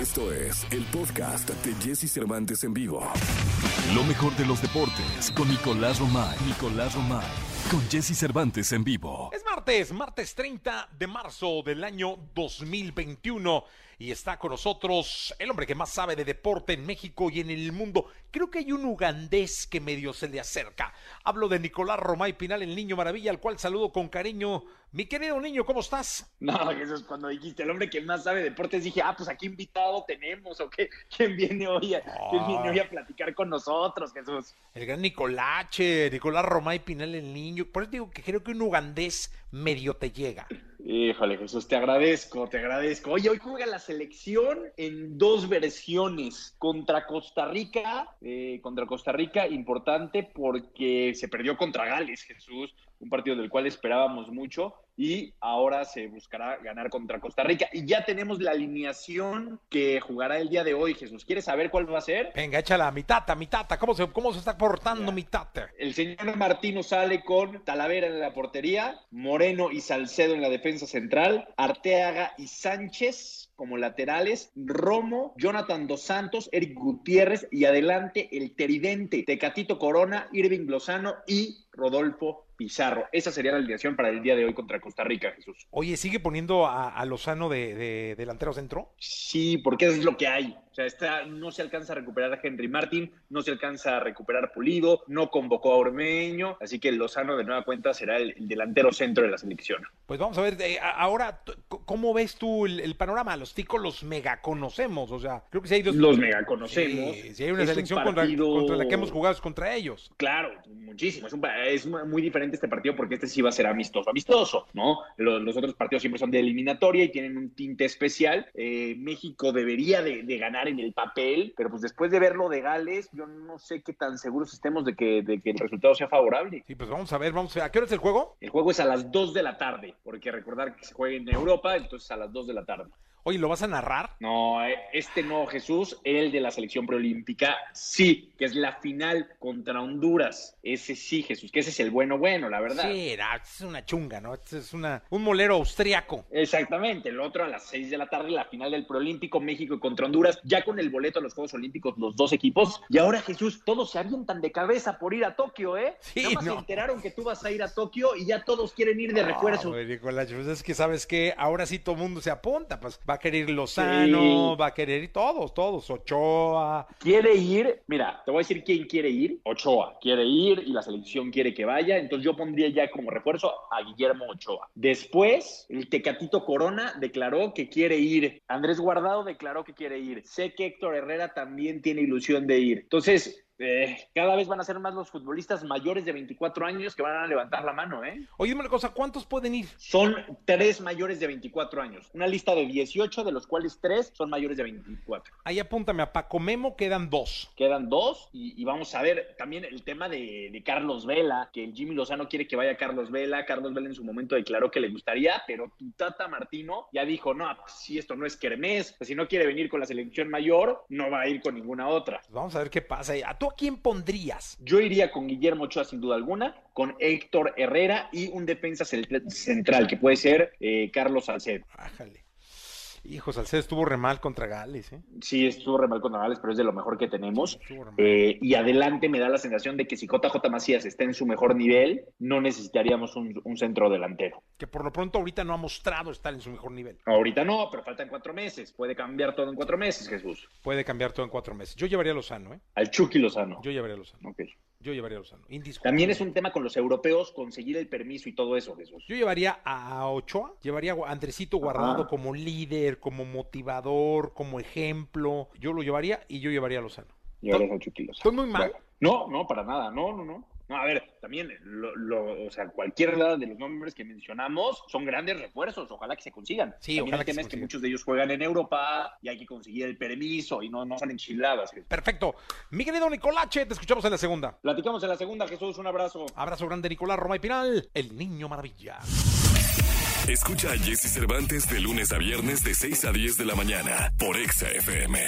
Esto es el podcast de Jesse Cervantes en vivo. Lo mejor de los deportes con Nicolás Romay. Nicolás Romay. Con Jesse Cervantes en vivo. Es martes, martes 30 de marzo del año 2021 y está con nosotros el hombre que más sabe de deporte en México y en el mundo. Creo que hay un ugandés que medio se le acerca. Hablo de Nicolás Romay Pinal, el niño maravilla, al cual saludo con cariño. Mi querido niño, ¿cómo estás? No, Jesús, cuando dijiste el hombre que más sabe de deportes, dije, ah, pues aquí invitado tenemos, o qué, ¿quién viene hoy a, ¿quién viene hoy a platicar con nosotros, Jesús? El gran Nicolache, Nicolás Romay Pinal, el niño. Por eso digo que creo que un ugandés medio te llega. Híjole, Jesús, te agradezco, te agradezco. Oye, hoy juega la selección en dos versiones. Contra Costa Rica, eh, contra Costa Rica, importante porque se perdió contra Gales, Jesús, un partido del cual esperábamos mucho y ahora se buscará ganar contra Costa Rica. Y ya tenemos la alineación que jugará el día de hoy, Jesús. ¿Quieres saber cuál va a ser? Venga, échala mi tata, mi tata. ¿Cómo se, cómo se está portando mi tata? El señor Martino sale con Talavera en la portería, Moreno y Salcedo en la defensa central, Arteaga y Sánchez como laterales, Romo, Jonathan Dos Santos, Eric Gutiérrez y adelante el Teridente, Tecatito Corona, Irving Lozano y Rodolfo Pizarro. Esa sería la alineación para el día de hoy contra Costa Rica, Jesús. Oye, ¿sigue poniendo a, a Lozano de, de, delantero centro? Sí, porque eso es lo que hay. O sea, está, no se alcanza a recuperar a Henry Martin, no se alcanza a recuperar Pulido, no convocó a Ormeño, así que Lozano de nueva cuenta será el, el delantero centro de la selección. Pues vamos a ver, eh, ahora, ¿cómo ves tú el, el, panorama? Los ticos los mega conocemos, o sea, creo que si hay dos... Los mega conocemos. Sí, si hay una selección un partido... contra, contra, la que hemos jugado es contra ellos. Claro, muchísimo. Es, un, es muy diferente este partido porque este sí va a ser amistoso, amistoso, ¿no? Los, los otros partidos siempre son de eliminatoria y tienen un tinte especial. Eh, México debería de, de ganar en el papel, pero pues después de verlo de Gales, yo no sé qué tan seguros estemos de que, de que el resultado sea favorable. Sí, pues vamos a ver, vamos a ver. ¿A qué hora es el juego? El juego es a las 2 de la tarde, porque recordar que se juega en Europa, entonces a las 2 de la tarde. Oye, ¿lo vas a narrar? No, este no, Jesús, el de la selección preolímpica, sí, que es la final contra Honduras. Ese sí, Jesús, que ese es el bueno bueno, la verdad. Sí, no, es una chunga, ¿no? Es una, un molero austriaco. Exactamente, el otro a las 6 de la tarde, la final del preolímpico, México contra Honduras, ya con el boleto a los Juegos Olímpicos, los dos equipos. Y ahora, Jesús, todos se avientan de cabeza por ir a Tokio, ¿eh? Sí, Nada más no. se enteraron que tú vas a ir a Tokio y ya todos quieren ir de refuerzo. No, Nicolás, pues es que sabes que ahora sí todo el mundo se apunta, pues va a querer Lozano. Va a querer ir todos, todos, Ochoa. Quiere ir, mira, te voy a decir quién quiere ir. Ochoa quiere ir y la selección quiere que vaya. Entonces yo pondría ya como refuerzo a Guillermo Ochoa. Después, el Tecatito Corona declaró que quiere ir. Andrés Guardado declaró que quiere ir. Sé que Héctor Herrera también tiene ilusión de ir. Entonces, eh, cada vez van a ser más los futbolistas mayores de 24 años que van a levantar la mano, ¿eh? Oye, dime una cosa, ¿cuántos pueden ir? Son tres mayores de 24 años. Una lista de 18, de los cuales tres son mayores de 24. Ahí apúntame a Paco Memo, quedan dos. Quedan dos y, y vamos a ver también el tema de, de, Carlos Vela, que el Jimmy Lozano quiere que vaya Carlos Vela. Carlos Vela en su momento declaró que le gustaría, pero tu tata Martino ya dijo, no, pues, si esto no es Kermés, pues, si no quiere venir con la selección mayor, no va a ir con ninguna otra. Pues vamos a ver qué pasa. ¿A tú a quién pondrías? Yo iría con Guillermo Ochoa sin duda alguna, con Héctor Herrera y un defensa central que puede ser eh, Carlos Salcedo. Ájale. Hijo, Salcedo estuvo re mal contra Gales, ¿eh? Sí, estuvo re mal contra Gales, pero es de lo mejor que tenemos. Eh, y adelante me da la sensación de que si JJ Macías está en su mejor nivel, no necesitaríamos un, un, centro delantero. Que por lo pronto ahorita no ha mostrado estar en su mejor nivel. Ahorita no, pero faltan cuatro meses. Puede cambiar todo en cuatro meses, Jesús. Puede cambiar todo en cuatro meses. Yo llevaría a Lozano, ¿eh? Al Chucky Lozano. Yo llevaría a Lozano. Ok. Yo llevaría a Lozano. También es un tema con los europeos conseguir el permiso y todo eso, Jesús. Yo llevaría a Ochoa, llevaría a Andresito Guardado Ajá. como líder, como motivador, como ejemplo. Yo lo llevaría y yo llevaría a Lozano. Llevarías a Chucky Lozano. ¿Estoy muy mal? No, no, para nada. No, no, no. No, a ver, también, lo, lo, o sea, cualquiera de los nombres que mencionamos son grandes refuerzos, ojalá que se consigan. Sí, también ojalá el tema es que muchos de ellos juegan en Europa y hay que conseguir el permiso y no, no son enchiladas. Perfecto. Mi querido Nicolache, te escuchamos en la segunda. Platicamos en la segunda, Jesús, un abrazo. Abrazo grande, Nicolás Roma y Pinal, el niño maravilla. Escucha a Jesse Cervantes de lunes a viernes de 6 a 10 de la mañana por Exa FM.